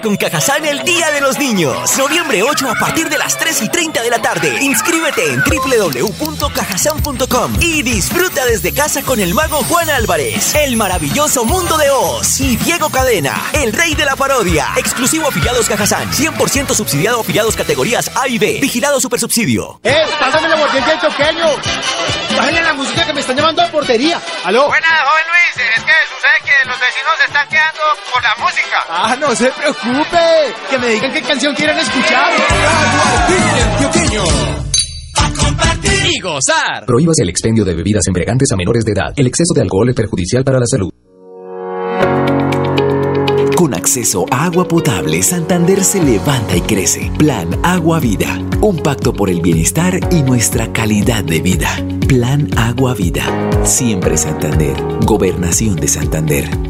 Con Cajazán el Día de los Niños. Noviembre 8 a partir de las 3 y 30 de la tarde. Inscríbete en www.cajazán.com y disfruta desde casa con el mago Juan Álvarez, el maravilloso mundo de Oz y Diego Cadena, el rey de la parodia. Exclusivo afiliados Cajazán, 100% subsidiado afiliados categorías A y B. Vigilado super subsidio. ¡Eh! ¡Pásame la mordiente del choqueño! Bájale la música que me están llamando a portería. ¿Aló? Buenas, joven Luis. Es que sucede que los vecinos se están quedando por la música. Ah, no se preocupe. Que me digan qué canción quieren escuchar. A compartir y gozar. Prohíbas el expendio de bebidas embriagantes a menores de edad. El exceso de alcohol es perjudicial para la salud. Con acceso a agua potable, Santander se levanta y crece. Plan Agua Vida. Un pacto por el bienestar y nuestra calidad de vida. Plan Agua Vida. Siempre Santander. Gobernación de Santander.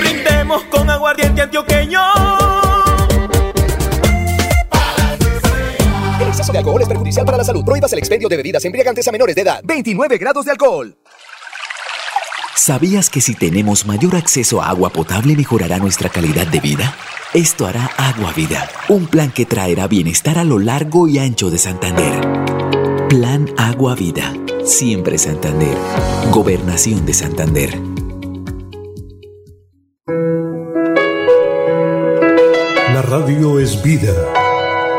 Brindemos con aguardiente antioqueño. El exceso de alcohol es perjudicial para la salud. Prohíbas el expendio de bebidas embriagantes a menores de edad. 29 grados de alcohol. ¿Sabías que si tenemos mayor acceso a agua potable mejorará nuestra calidad de vida? Esto hará Agua Vida, un plan que traerá bienestar a lo largo y ancho de Santander. Plan Agua Vida, siempre Santander. Gobernación de Santander. La radio es vida.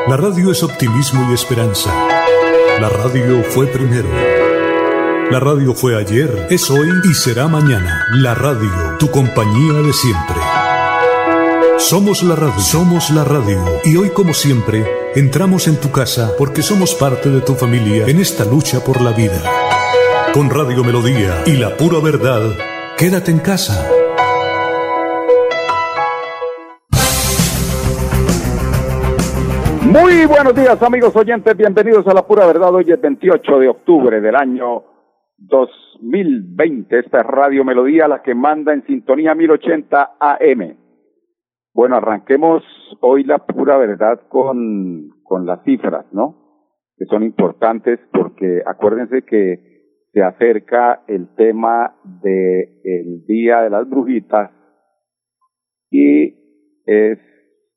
La radio es optimismo y esperanza. La radio fue primero. La radio fue ayer, es hoy y será mañana. La radio, tu compañía de siempre. Somos la radio, somos la radio. Y hoy como siempre, entramos en tu casa porque somos parte de tu familia en esta lucha por la vida. Con Radio Melodía y la pura verdad, quédate en casa. Muy buenos días amigos oyentes, bienvenidos a la pura verdad. Hoy es 28 de octubre del año 2020. Esta es Radio Melodía, la que manda en sintonía 1080 AM. Bueno, arranquemos hoy la pura verdad con, con las cifras, ¿no? Que son importantes porque acuérdense que se acerca el tema del el Día de las Brujitas y es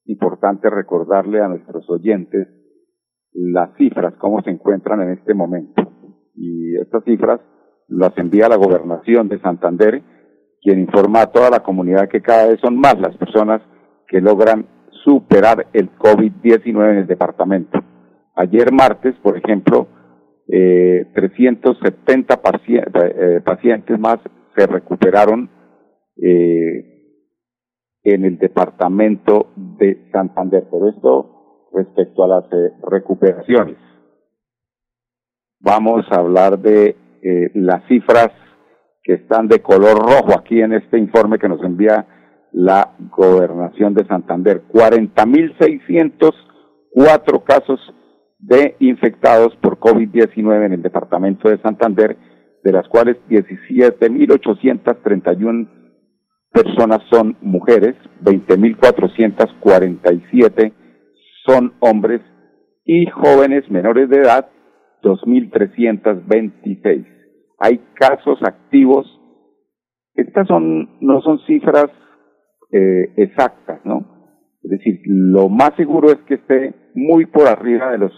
importante recordarle a nuestros oyentes las cifras, cómo se encuentran en este momento. Y estas cifras las envía la gobernación de Santander, quien informa a toda la comunidad que cada vez son más las personas que logran superar el COVID-19 en el departamento. Ayer martes, por ejemplo, eh, 370 paci eh, pacientes más se recuperaron eh, en el departamento de Santander. Pero esto respecto a las eh, recuperaciones. Vamos a hablar de las cifras que están de color rojo aquí en este informe que nos envía la gobernación de Santander. 40.604 casos de infectados por COVID-19 en el departamento de Santander, de las cuales 17.831 personas son mujeres, 20.447 son hombres y jóvenes menores de edad, 2.326. Hay casos activos. Estas son no son cifras eh, exactas, ¿no? Es decir, lo más seguro es que esté muy por arriba de los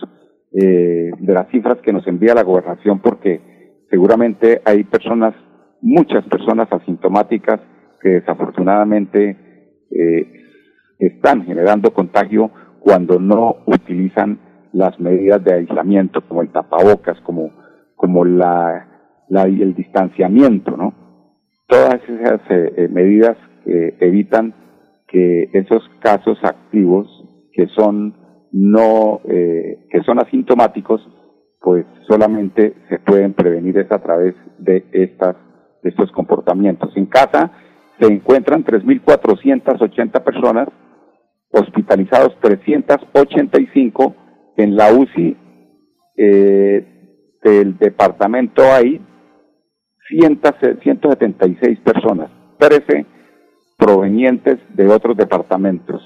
eh, de las cifras que nos envía la gobernación porque seguramente hay personas, muchas personas asintomáticas que desafortunadamente eh, están generando contagio cuando no utilizan las medidas de aislamiento como el tapabocas, como, como la, la el distanciamiento, ¿no? Todas esas eh, eh, medidas que evitan que esos casos activos que son no eh, que son asintomáticos pues solamente se pueden prevenir es a través de estas de estos comportamientos. En casa se encuentran 3.480 personas hospitalizados 385 en la UCI eh, del departamento hay 176 personas, 13 provenientes de otros departamentos.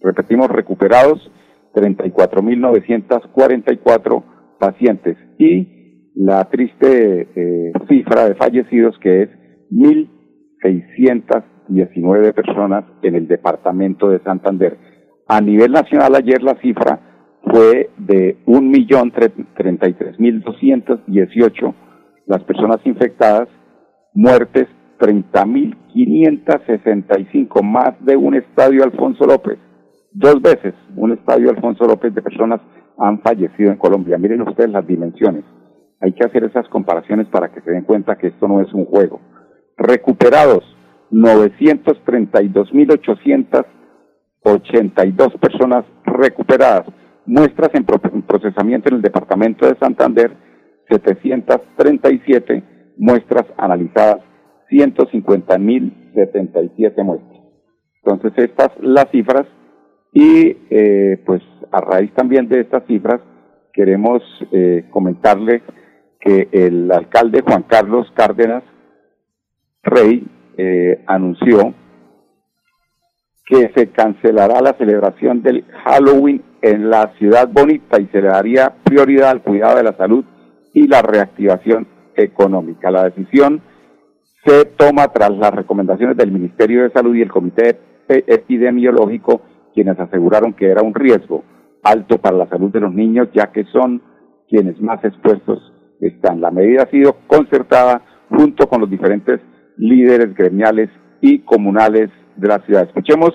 Repetimos, recuperados 34.944 pacientes y la triste eh, cifra de fallecidos que es 1.619 personas en el departamento de Santander. A nivel nacional ayer la cifra fue de 1.033.218 las personas infectadas, muertes 30.565, más de un estadio Alfonso López. Dos veces un estadio Alfonso López de personas han fallecido en Colombia. Miren ustedes las dimensiones. Hay que hacer esas comparaciones para que se den cuenta que esto no es un juego. Recuperados 932.882 personas recuperadas. Muestras en procesamiento en el departamento de Santander 737 muestras analizadas, 150.077 muestras. Entonces estas las cifras y eh, pues a raíz también de estas cifras queremos eh, comentarle que el alcalde Juan Carlos Cárdenas Rey eh, anunció que se cancelará la celebración del Halloween en la ciudad bonita y se le daría prioridad al cuidado de la salud y la reactivación económica. La decisión se toma tras las recomendaciones del Ministerio de Salud y el Comité Epidemiológico, quienes aseguraron que era un riesgo alto para la salud de los niños, ya que son quienes más expuestos están. La medida ha sido concertada junto con los diferentes líderes gremiales y comunales de la ciudad. Escuchemos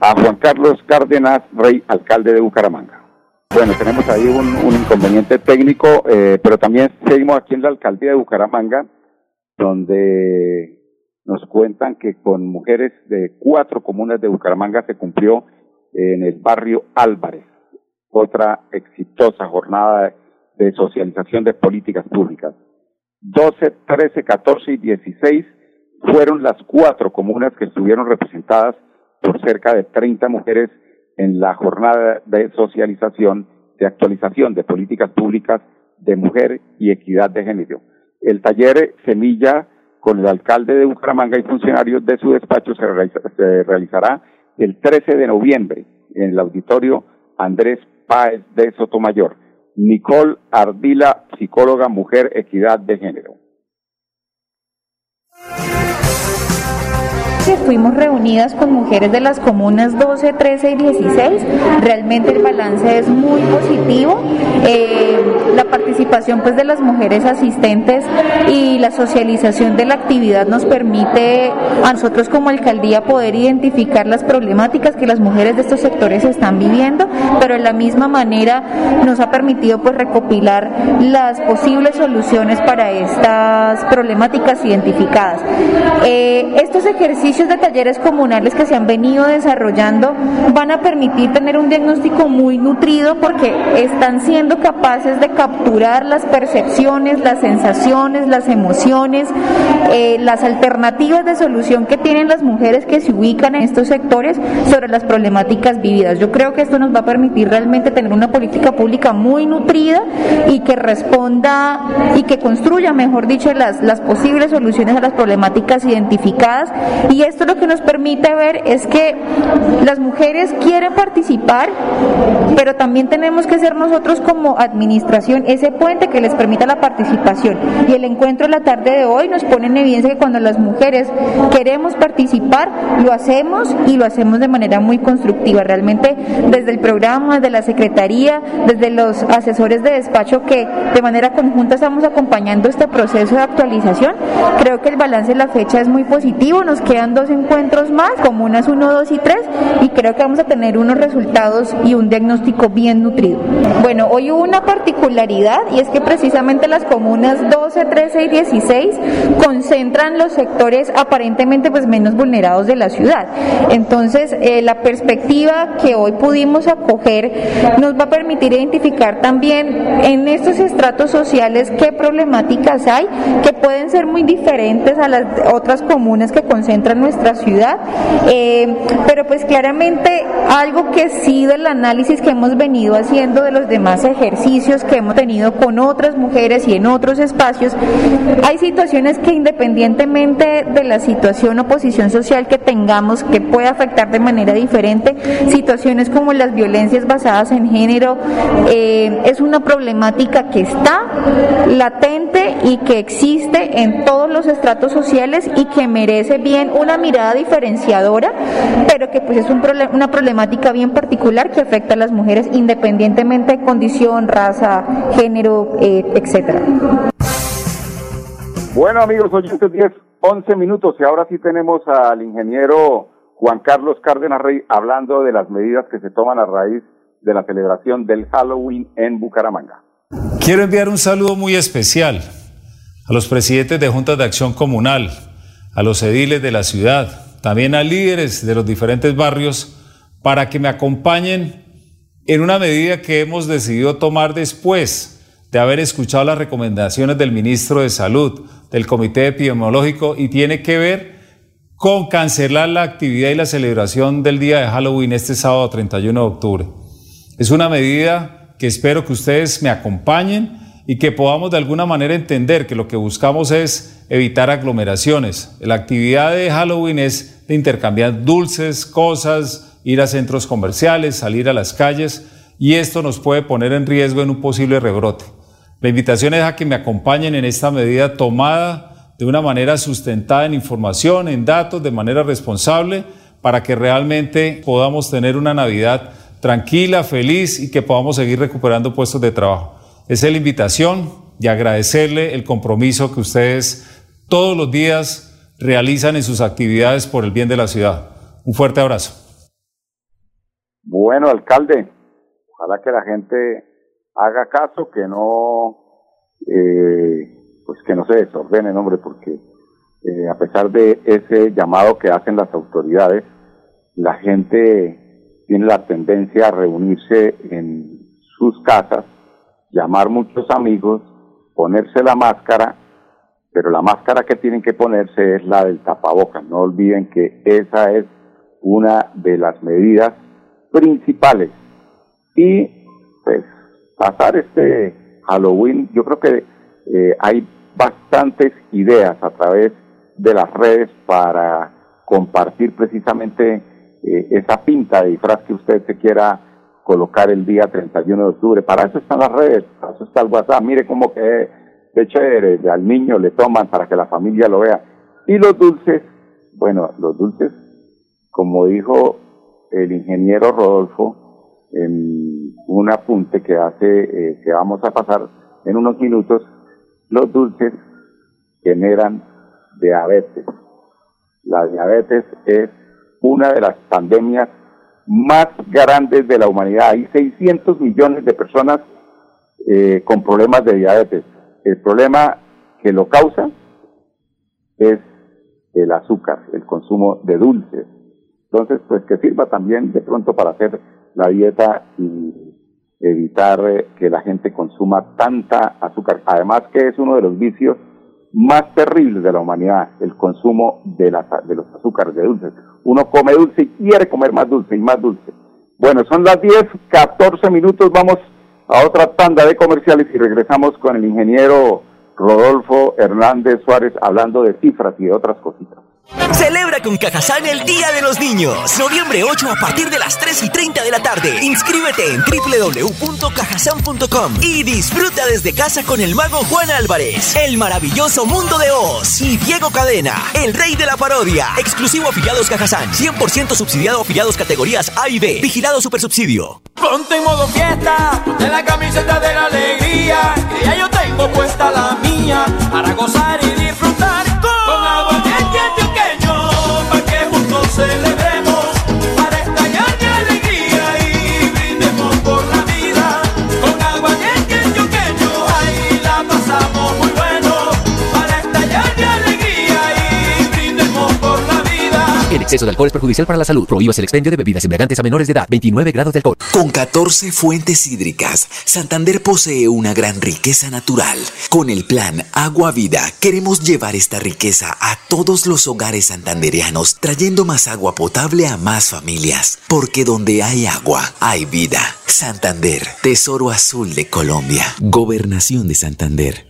a Juan Carlos Cárdenas, rey alcalde de Bucaramanga. Bueno, tenemos ahí un, inconveniente técnico, eh, pero también seguimos aquí en la alcaldía de Bucaramanga, donde nos cuentan que con mujeres de cuatro comunas de Bucaramanga se cumplió en el barrio Álvarez otra exitosa jornada de socialización de políticas públicas. 12, 13, 14 y 16 fueron las cuatro comunas que estuvieron representadas por cerca de 30 mujeres en la jornada de socialización, de actualización de políticas públicas de mujer y equidad de género. El taller Semilla con el alcalde de Bucaramanga y funcionarios de su despacho se, realizará el 13 de noviembre en el auditorio Andrés Páez de Sotomayor. Nicole Ardila, psicóloga mujer, equidad de género. Fuimos reunidas con mujeres de las comunas 12, 13 y 16. Realmente el balance es muy positivo. Eh, la participación pues de las mujeres asistentes y la socialización de la actividad nos permite a nosotros como alcaldía poder identificar las problemáticas que las mujeres de estos sectores están viviendo, pero de la misma manera nos ha permitido pues recopilar las posibles soluciones para estas problemáticas identificadas. Eh, estos ejercicios de talleres comunales que se han venido desarrollando van a permitir tener un diagnóstico muy nutrido porque están siendo capaces de capturar las percepciones, las sensaciones, las emociones, eh, las alternativas de solución que tienen las mujeres que se ubican en estos sectores sobre las problemáticas vividas. Yo creo que esto nos va a permitir realmente tener una política pública muy nutrida y que responda y que construya, mejor dicho, las, las posibles soluciones a las problemáticas identificadas y Y esto lo que nos permite ver es que las mujeres quieren participar, pero también tenemos que ser nosotros como administración ese puente que les permita la participación. Y el encuentro de la tarde de hoy nos pone en evidencia que cuando las mujeres queremos participar, lo hacemos y lo hacemos de manera muy constructiva. Realmente desde el programa, desde la Secretaría, desde los asesores de despacho que de manera conjunta estamos acompañando este proceso de actualización, creo que el balance de la fecha es muy positivo. Nos quedan dos encuentros más, comunas 1, 2 y 3, y creo que vamos a tener unos resultados y un diagnóstico bien nutrido. Bueno, hoy hubo una particularidad y es que precisamente las comunas 12, 13 y 16 concentran los sectores aparentemente pues menos vulnerados de la ciudad. Entonces, eh, la perspectiva que hoy pudimos acoger nos va a permitir identificar también en estos estratos sociales qué problemáticas hay que pueden ser muy diferentes a las otras comunas que concentran nuestra ciudad, eh, pero pues claramente algo que sí del análisis que hemos venido haciendo de los demás ejercicios que hemos tenido con otras mujeres y en otros espacios, hay situaciones que independientemente de la situación o posición social que tengamos que puede afectar de manera diferente, situaciones como las violencias basadas en género, eh, es una problemática que está latente y que existe en todos los estratos sociales y que merece bien una mirada diferenciadora, pero que pues es un una problemática bien particular que afecta a las mujeres independientemente de condición, raza, género, eh, etcétera. Bueno amigos oyentes, 10, 11 minutos y ahora sí tenemos al ingeniero Juan Carlos Cárdenas Rey hablando de las medidas que se toman a raíz de la celebración del Halloween en Bucaramanga. Quiero enviar un saludo muy especial a los presidentes de juntas de acción comunal, a los ediles de la ciudad, también a líderes de los diferentes barrios, para que me acompañen en una medida que hemos decidido tomar después de haber escuchado las recomendaciones del ministro de Salud, del Comité Epidemiológico, y tiene que ver con cancelar la actividad y la celebración del día de Halloween este sábado 31 de octubre. Es una medida que espero que ustedes me acompañen y que podamos de alguna manera entender que lo que buscamos es evitar aglomeraciones. La actividad de Halloween es de intercambiar dulces, cosas, ir a centros comerciales, salir a las calles y esto nos puede poner en riesgo en un posible rebrote. La invitación es a que me acompañen en esta medida tomada de una manera sustentada en información, en datos, de manera responsable, para que realmente podamos tener una Navidad tranquila, feliz y que podamos seguir recuperando puestos de trabajo. Esa es la invitación y agradecerle el compromiso que ustedes todos los días realizan en sus actividades por el bien de la ciudad. Un fuerte abrazo. Bueno, alcalde, ojalá que la gente haga caso, que no, eh, pues que no se desordene, hombre, porque eh, a pesar de ese llamado que hacen las autoridades, la gente tiene la tendencia a reunirse en sus casas llamar muchos amigos, ponerse la máscara, pero la máscara que tienen que ponerse es la del tapabocas. No olviden que esa es una de las medidas principales. Y pues pasar este Halloween, yo creo que eh, hay bastantes ideas a través de las redes para compartir precisamente eh, esa pinta de disfraz que usted se quiera colocar el día 31 de octubre. Para eso están las redes, para eso está el WhatsApp. Mire cómo que de chévere, al niño le toman para que la familia lo vea. Y los dulces, bueno, los dulces, como dijo el ingeniero Rodolfo, en un apunte que hace, eh, que vamos a pasar en unos minutos, los dulces generan diabetes. La diabetes es una de las pandemias más grandes de la humanidad. Hay 600 millones de personas eh, con problemas de diabetes. El problema que lo causa es el azúcar, el consumo de dulces. Entonces, pues que sirva también de pronto para hacer la dieta y evitar que la gente consuma tanta azúcar. Además que es uno de los vicios más terribles de la humanidad, el consumo de, de los azúcares, de dulces. Uno come dulce y quiere comer más dulce y más dulce. Bueno, son las 10, 14 minutos, vamos a otra tanda de comerciales y regresamos con el ingeniero Rodolfo Hernández Suárez hablando de cifras y de otras cositas. Celebra con Cajazán el Día de los Niños. Noviembre 8 a partir de las 3 y 30 de la tarde. Inscríbete en www.cajazán.com y disfruta desde casa con el mago Juan Álvarez, el maravilloso mundo de Oz y Diego Cadena, el rey de la parodia. Exclusivo afiliados Cajazán. 100% subsidiado afiliados categorías A y B. Vigilado Supersubsidio. Ponte en modo fiesta, ponte la camiseta de la alegría, que ya yo tengo puesta la mía para gozar y disfrutar con, exceso de alcohol es perjudicial para la salud. Prohíbas el expendio de bebidas embriagantes a menores de edad. 29 grados de alcohol. Con 14 fuentes hídricas, Santander posee una gran riqueza natural. Con el plan Agua Vida, queremos llevar esta riqueza a todos los hogares santandereanos, trayendo más agua potable a más familias. Porque donde hay agua, hay vida. Santander, Tesoro Azul de Colombia. Gobernación de Santander.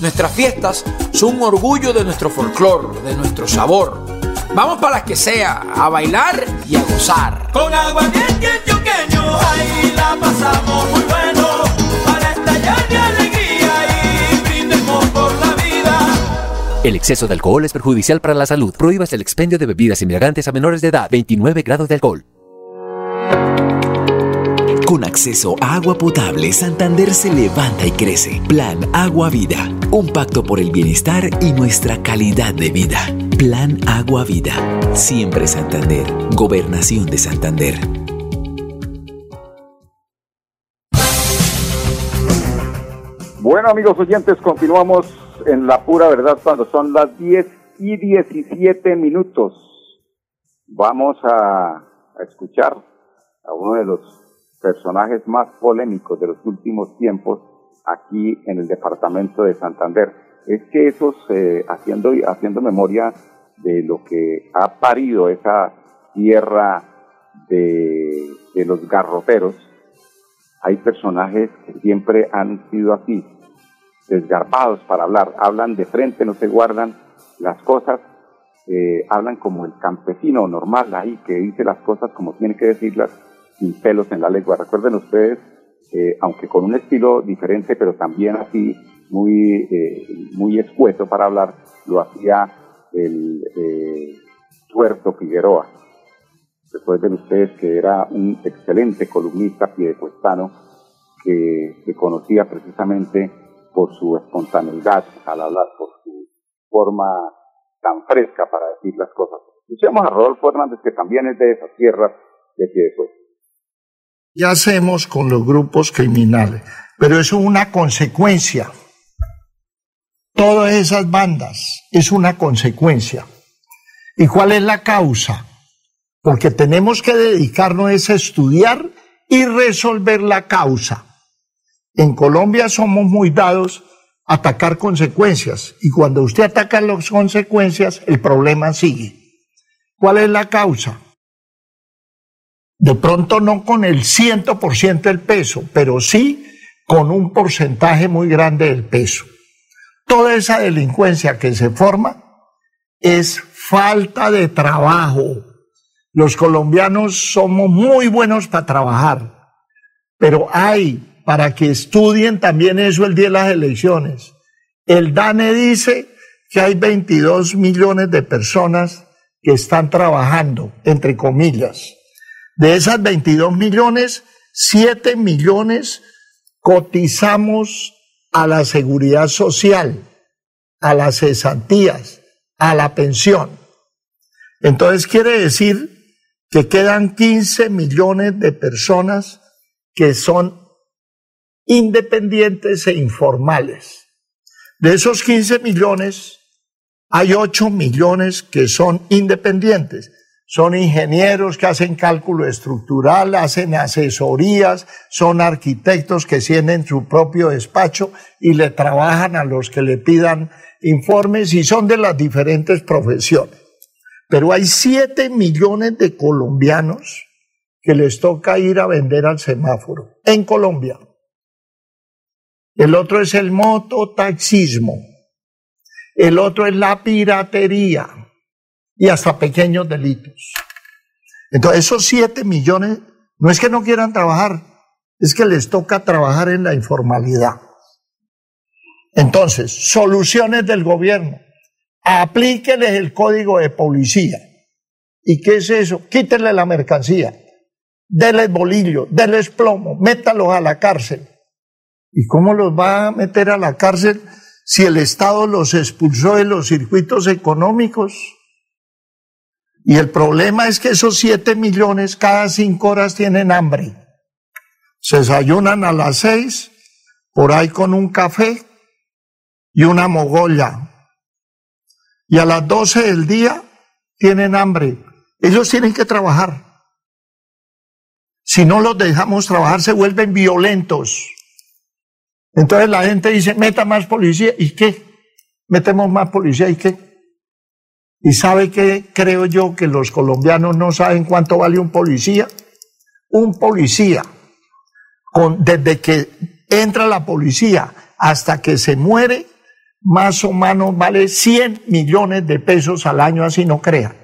nuestras fiestas son un orgullo de nuestro folclor, de nuestro sabor. Vamos para las que sea, a bailar y a gozar. Con agua antioqueño, ahí la pasamos muy bueno. Para estallar de alegría y brindemos por la vida. El exceso de alcohol es perjudicial para la salud. Prohíbas el expendio de bebidas embriagantes a menores de edad. 29 grados de alcohol. Con acceso a agua potable, Santander se levanta y crece. Plan Agua Vida. Un pacto por el bienestar y nuestra calidad de vida. Plan Agua Vida. Siempre Santander. Gobernación de Santander. Bueno, amigos oyentes, continuamos en la pura verdad cuando son las 10 y 17 minutos. Vamos a, a escuchar a uno de los personajes más polémicos de los últimos tiempos aquí en el departamento de Santander. Es que esos, eh, haciendo, haciendo memoria de lo que ha parido esa tierra de, de los garroteros, hay personajes que siempre han sido así, desgarbados para hablar, hablan de frente, no se guardan las cosas, eh, hablan como el campesino normal ahí, que dice las cosas como tiene que decirlas, sin pelos en la lengua. Recuerden ustedes, eh, aunque con un estilo diferente, pero también así muy, eh, muy escueto para hablar, lo hacía el eh, Tuerto Figueroa. Recuerden ustedes que era un excelente columnista piedecuestano que se conocía precisamente por su espontaneidad al hablar, por su forma tan fresca para decir las cosas. Escuchemos a Rodolfo Hernández, que también es de esas tierras de Piedecuesta. ¿Qué hacemos con los grupos criminales? Pero eso es una consecuencia. Todas esas bandas es una consecuencia. ¿Y cuál es la causa? Porque tenemos que dedicarnos a estudiar y resolver la causa. En Colombia somos muy dados a atacar consecuencias y cuando usted ataca las consecuencias, el problema sigue. ¿Cuál es la causa? De pronto no con el 100% del peso, pero sí con un porcentaje muy grande del peso. Toda esa delincuencia que se forma es falta de trabajo. Los colombianos somos muy buenos para trabajar, pero hay, para que estudien también eso el día de las elecciones. El DANE dice que hay 22 millones de personas que están trabajando, entre comillas. De esas 22 millones, 7 millones cotizamos a la seguridad social, a las cesantías, a la pensión. Entonces quiere decir que quedan 15 millones de personas que son independientes e informales. De esos 15 millones, hay 8 millones que son independientes. Son ingenieros que hacen cálculo estructural, hacen asesorías, son arquitectos que tienen su propio despacho y le trabajan a los que le pidan informes y son de las diferentes profesiones. Pero hay 7 millones de colombianos que les toca ir a vender al semáforo en Colombia. El otro es el mototaxismo. El otro es la piratería y hasta pequeños delitos. Entonces, esos 7 millones no es que no quieran trabajar, es que les toca trabajar en la informalidad. Entonces, soluciones del gobierno. Aplíqueles el código de policía. ¿Y qué es eso? Quítenle la mercancía. Denles bolillo, denles plomo, métalos a la cárcel. ¿Y cómo los va a meter a la cárcel si el Estado los expulsó de los circuitos económicos? Y el problema es que esos 7 millones cada cinco horas tienen hambre. Se desayunan a las 6, por ahí con un café y una mogolla. Y a las 12 del día tienen hambre. Ellos tienen que trabajar. Si no los dejamos trabajar, se vuelven violentos. Entonces la gente dice, meta más policía. ¿Y qué? Metemos más policía. ¿Y qué? ¿Y sabe qué creo yo que los colombianos no saben cuánto vale un policía? Un policía, desde que entra la policía hasta que se muere, más o menos vale 100 millones de pesos al año, así no crea.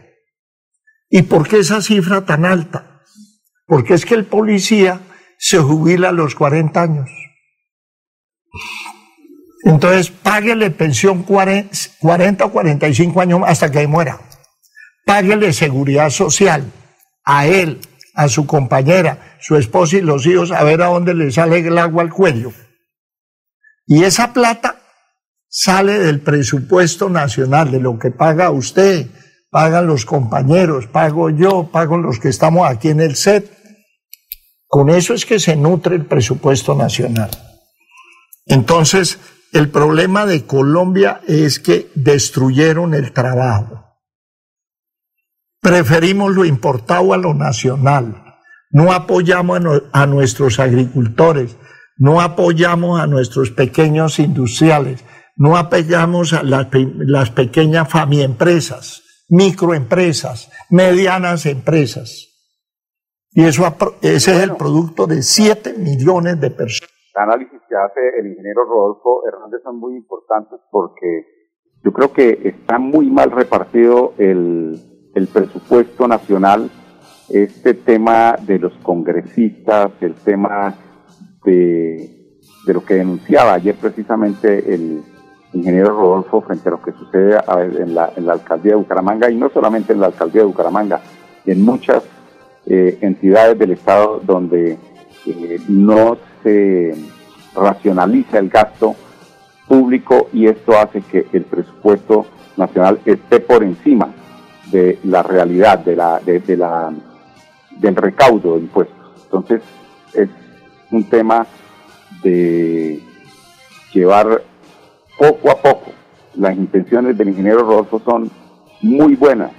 ¿Y por qué esa cifra tan alta? Porque es que el policía se jubila a los 40 años. Entonces, páguele pensión 40, o 45 años hasta que muera. Páguele seguridad social a él, a su compañera, su esposa y los hijos, a ver a dónde le sale el agua al cuello. Y esa plata sale del presupuesto nacional, de lo que paga usted, pagan los compañeros, pago yo, pago los que estamos aquí en el set. Con eso es que se nutre el presupuesto nacional. Entonces, el problema de Colombia es que destruyeron el trabajo. Preferimos lo importado a lo nacional. No apoyamos a, nuestros agricultores, no apoyamos a nuestros pequeños industriales, no apoyamos a las, las pequeñas empresas, microempresas, medianas empresas. Y eso, ese es el producto de 7 millones de personas análisis hace el ingeniero Rodolfo Hernández son muy importantes porque yo creo que está muy mal repartido el, el presupuesto nacional, este tema de los congresistas, el tema de, de lo que denunciaba ayer precisamente el ingeniero Rodolfo frente a lo que sucede en la, en la alcaldía de Bucaramanga y no solamente en la alcaldía de Bucaramanga, en muchas eh, entidades del Estado donde eh, no se racionaliza el gasto público y esto hace que el presupuesto nacional esté por encima de la realidad, de la, de, la, del recaudo de impuestos. Entonces, es un tema de llevar poco a poco. Las intenciones del ingeniero Rodolfo son muy buenas.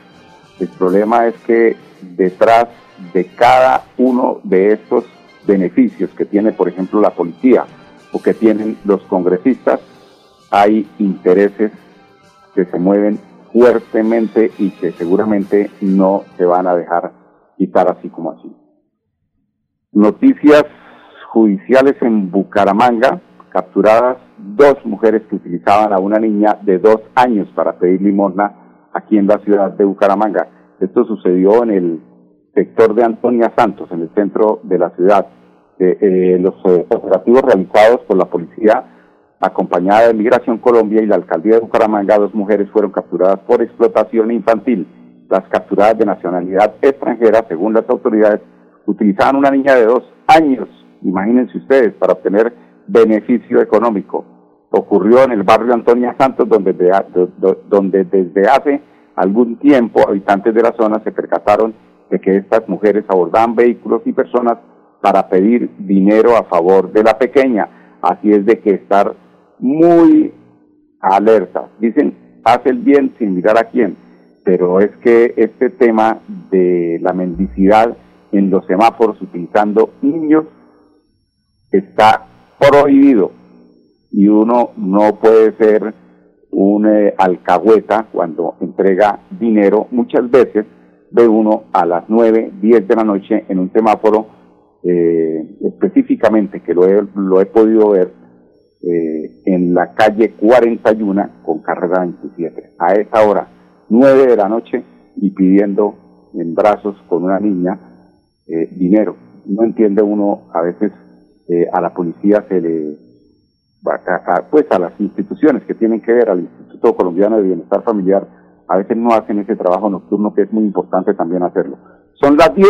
El problema es que detrás de cada uno de estos beneficios que tiene, por ejemplo, la policía o que tienen los congresistas, hay intereses que se mueven fuertemente y que seguramente no se van a dejar quitar así como así. Noticias judiciales en Bucaramanga, capturadas dos mujeres que utilizaban a una niña de dos años para pedir limosna aquí en la ciudad de Bucaramanga. Esto sucedió en el sector de Antonia Santos, en el centro de la ciudad. Eh, eh, los eh, operativos realizados por la policía acompañada de Migración Colombia y la alcaldía de Bucaramanga, dos mujeres fueron capturadas por explotación infantil. Las capturadas de nacionalidad extranjera, según las autoridades, utilizaban una niña de dos años, imagínense ustedes, para obtener beneficio económico. Ocurrió en el barrio Antonia Santos, donde, donde desde hace algún tiempo habitantes de la zona se percataron de que estas mujeres abordaban vehículos y personas para pedir dinero a favor de la pequeña. Así es de que estar muy alerta. Dicen, haz el bien sin mirar a quién. pero es que este tema de la mendicidad en los semáforos utilizando niños está prohibido y uno no puede ser un eh, alcahueta cuando entrega dinero. Muchas veces ve uno a las 9, 10 de la noche en un semáforo eh, específicamente, que lo he, lo he podido ver, eh, en la calle 41 con carrera 27. A esa hora, 9 de la noche, y pidiendo en brazos con una niña eh, dinero. No entiende uno, a veces eh, a la policía se le, a, a, pues a las instituciones que tienen que ver, al Instituto Colombiano de Bienestar Familiar, a veces no hacen ese trabajo nocturno que es muy importante también hacerlo. Son las 10,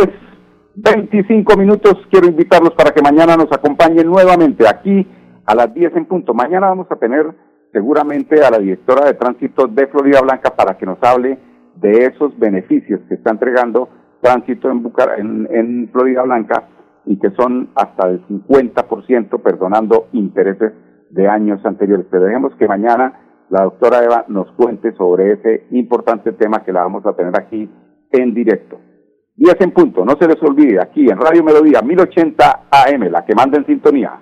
25 minutos, quiero invitarlos para que mañana nos acompañen nuevamente aquí a las 10 en punto. Mañana vamos a tener seguramente a la directora de tránsito de Florida Blanca para que nos hable de esos beneficios que está entregando tránsito en, Bucar en, Florida Blanca y que son hasta del 50% perdonando intereses de años anteriores. Pero dejemos que mañana la doctora Eva nos cuente sobre ese importante tema que la vamos a tener aquí en directo. 10 en punto, no se les olvide, aquí en Radio Melodía 1080 AM, la que manda en sintonía.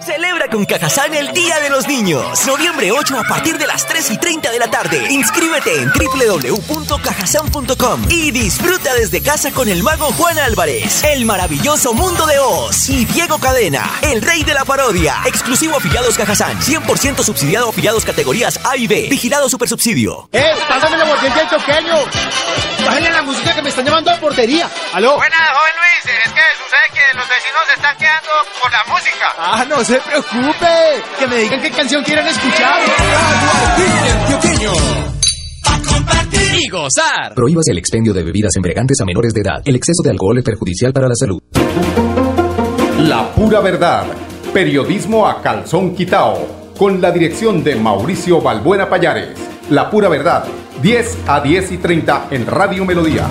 Celebra con Cajazán el Día de los Niños. Noviembre 8 a partir de las 3 y 30 de la tarde. Inscríbete en www.cajazán.com y disfruta desde casa con el mago Juan Álvarez, el maravilloso mundo de Oz y Diego Cadena, el rey de la parodia. Exclusivo afiliados Cajazán, 100% subsidiado afiliados categorías A y B. Vigilado Supersubsidio. ¡Eh! ¡Pásame la del choqueño! Bájenle la música que me están llamando a portería. ¿Aló? Buenas, joven Luis. Es que sucede que los vecinos se están quedando por la música. Ah, no se preocupe. Que me digan qué canción quieren escuchar. compartir y gozar. Prohíbas el expendio de bebidas embriagantes a menores de edad. El exceso de alcohol es perjudicial para la salud. La pura verdad. Periodismo a calzón quitao. Con la dirección de Mauricio Balbuena Payares. La pura verdad. 10 a 10 y 30 en Radio Melodía.